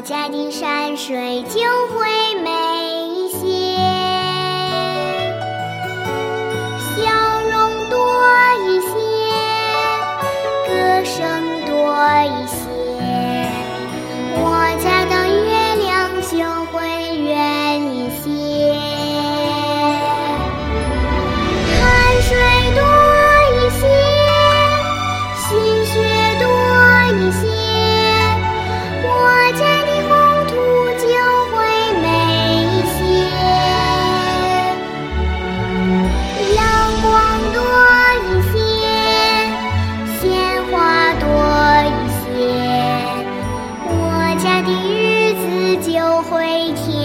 我家的山水就会美一些，笑容多一些，歌声多一些。下的日子就会停